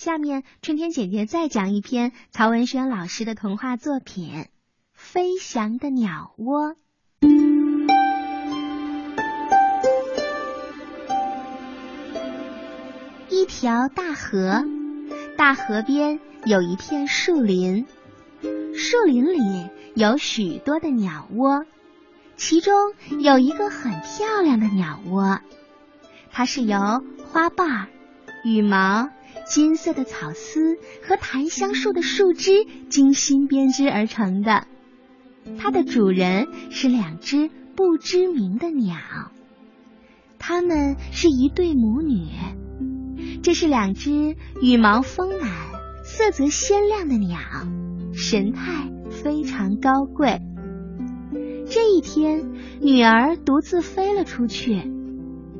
下面春天姐姐再讲一篇曹文轩老师的童话作品《飞翔的鸟窝》。一条大河，大河边有一片树林，树林里有许多的鸟窝，其中有一个很漂亮的鸟窝，它是由花瓣、羽毛。金色的草丝和檀香树的树枝精心编织而成的，它的主人是两只不知名的鸟，它们是一对母女。这是两只羽毛丰满、色泽鲜亮的鸟，神态非常高贵。这一天，女儿独自飞了出去，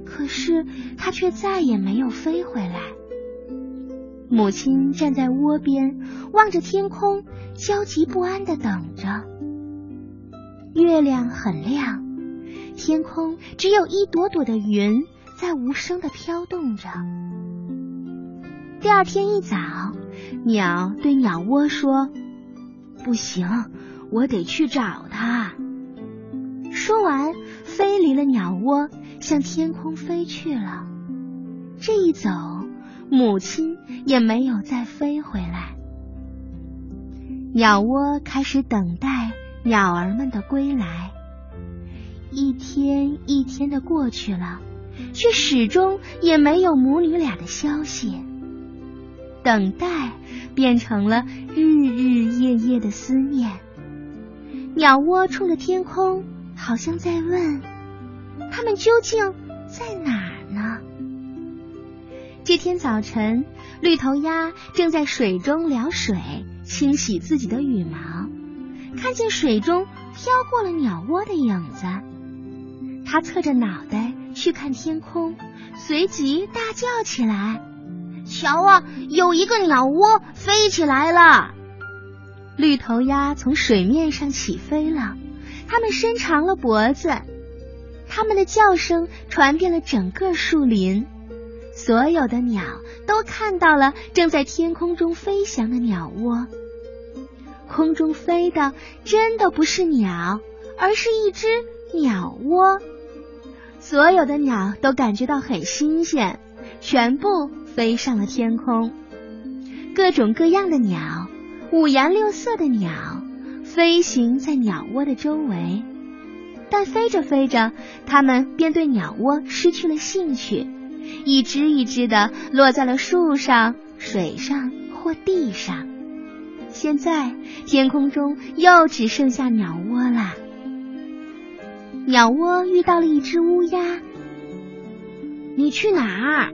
可是她却再也没有飞回来。母亲站在窝边，望着天空，焦急不安的等着。月亮很亮，天空只有一朵朵的云在无声的飘动着。第二天一早，鸟对鸟窝说：“不行，我得去找它。”说完，飞离了鸟窝，向天空飞去了。这一走。母亲也没有再飞回来，鸟窝开始等待鸟儿们的归来。一天一天的过去了，却始终也没有母女俩的消息。等待变成了日日夜夜的思念。鸟窝冲着天空，好像在问：他们究竟在哪？这天早晨，绿头鸭正在水中撩水，清洗自己的羽毛，看见水中飘过了鸟窝的影子，它侧着脑袋去看天空，随即大叫起来：“瞧啊，有一个鸟窝飞起来了！”绿头鸭从水面上起飞了，它们伸长了脖子，它们的叫声传遍了整个树林。所有的鸟都看到了正在天空中飞翔的鸟窝。空中飞的真的不是鸟，而是一只鸟窝。所有的鸟都感觉到很新鲜，全部飞上了天空。各种各样的鸟，五颜六色的鸟，飞行在鸟窝的周围。但飞着飞着，它们便对鸟窝失去了兴趣。一只一只的落在了树上、水上或地上。现在天空中又只剩下鸟窝了。鸟窝遇到了一只乌鸦。你去哪儿？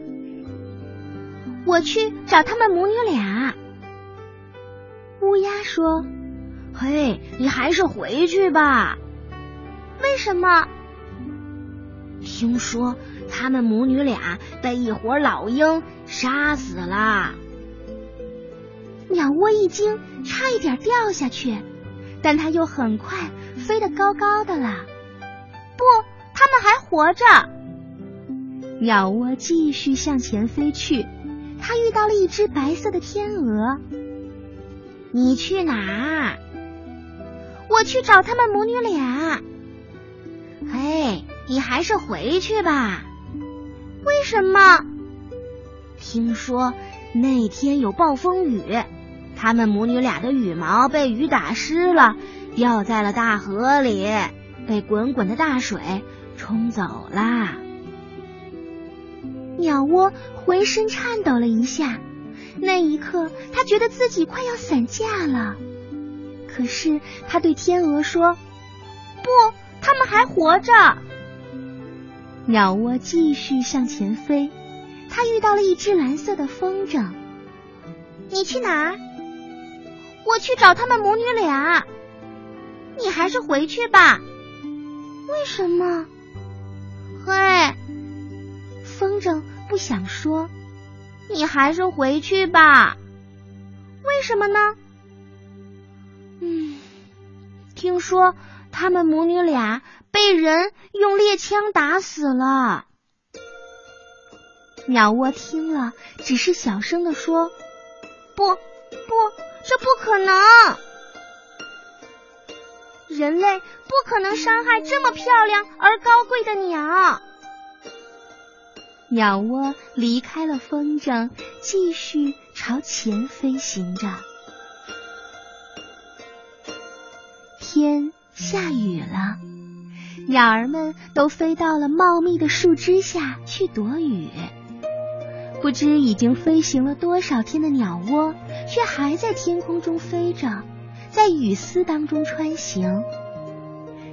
我去找他们母女俩。乌鸦说：“嘿，你还是回去吧。为什么？听说。”他们母女俩被一伙老鹰杀死了。鸟窝一惊，差一点掉下去，但它又很快飞得高高的了。不，他们还活着。鸟窝继续向前飞去，它遇到了一只白色的天鹅。你去哪儿？我去找他们母女俩。嘿，你还是回去吧。为什么？听说那天有暴风雨，他们母女俩的羽毛被雨打湿了，掉在了大河里，被滚滚的大水冲走了。鸟窝浑身颤抖了一下，那一刻他觉得自己快要散架了。可是他对天鹅说：“不，他们还活着。”鸟窝继续向前飞，它遇到了一只蓝色的风筝。你去哪儿？我去找他们母女俩。你还是回去吧。为什么？嘿，风筝不想说。你还是回去吧。为什么呢？嗯，听说他们母女俩。被人用猎枪打死了。鸟窝听了，只是小声的说：“不，不，这不可能！人类不可能伤害这么漂亮而高贵的鸟。鸟窝离开了风筝，继续朝前飞行着。天下雨了，鸟儿们都飞到了茂密的树枝下去躲雨。不知已经飞行了多少天的鸟窝，却还在天空中飞着，在雨丝当中穿行。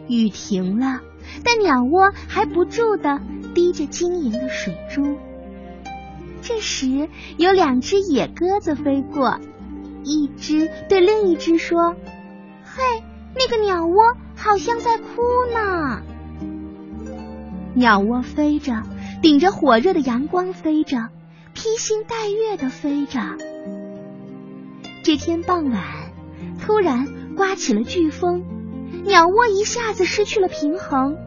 雨停了，但鸟窝还不住的滴着晶莹的水珠。这时，有两只野鸽子飞过，一只对另一只说：“嘿，那个鸟窝好像在哭呢。”鸟窝飞着，顶着火热的阳光飞着，披星戴月的飞着。这天傍晚，突然刮起了飓风。鸟窝一下子失去了平衡，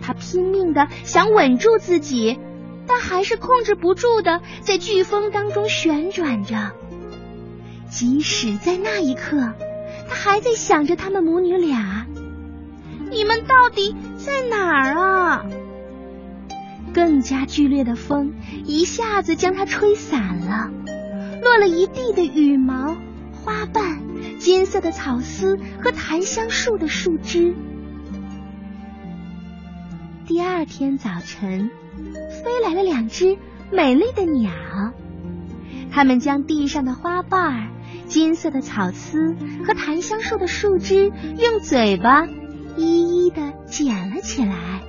它拼命的想稳住自己，但还是控制不住的在飓风当中旋转着。即使在那一刻，他还在想着他们母女俩：你们到底在哪儿啊？更加剧烈的风一下子将它吹散了，落了一地的羽毛、花瓣。金色的草丝和檀香树的树枝。第二天早晨，飞来了两只美丽的鸟，他们将地上的花瓣、金色的草丝和檀香树的树枝用嘴巴一一的捡了起来。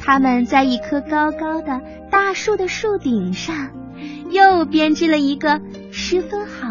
他们在一棵高高的大树的树顶上，又编织了一个十分好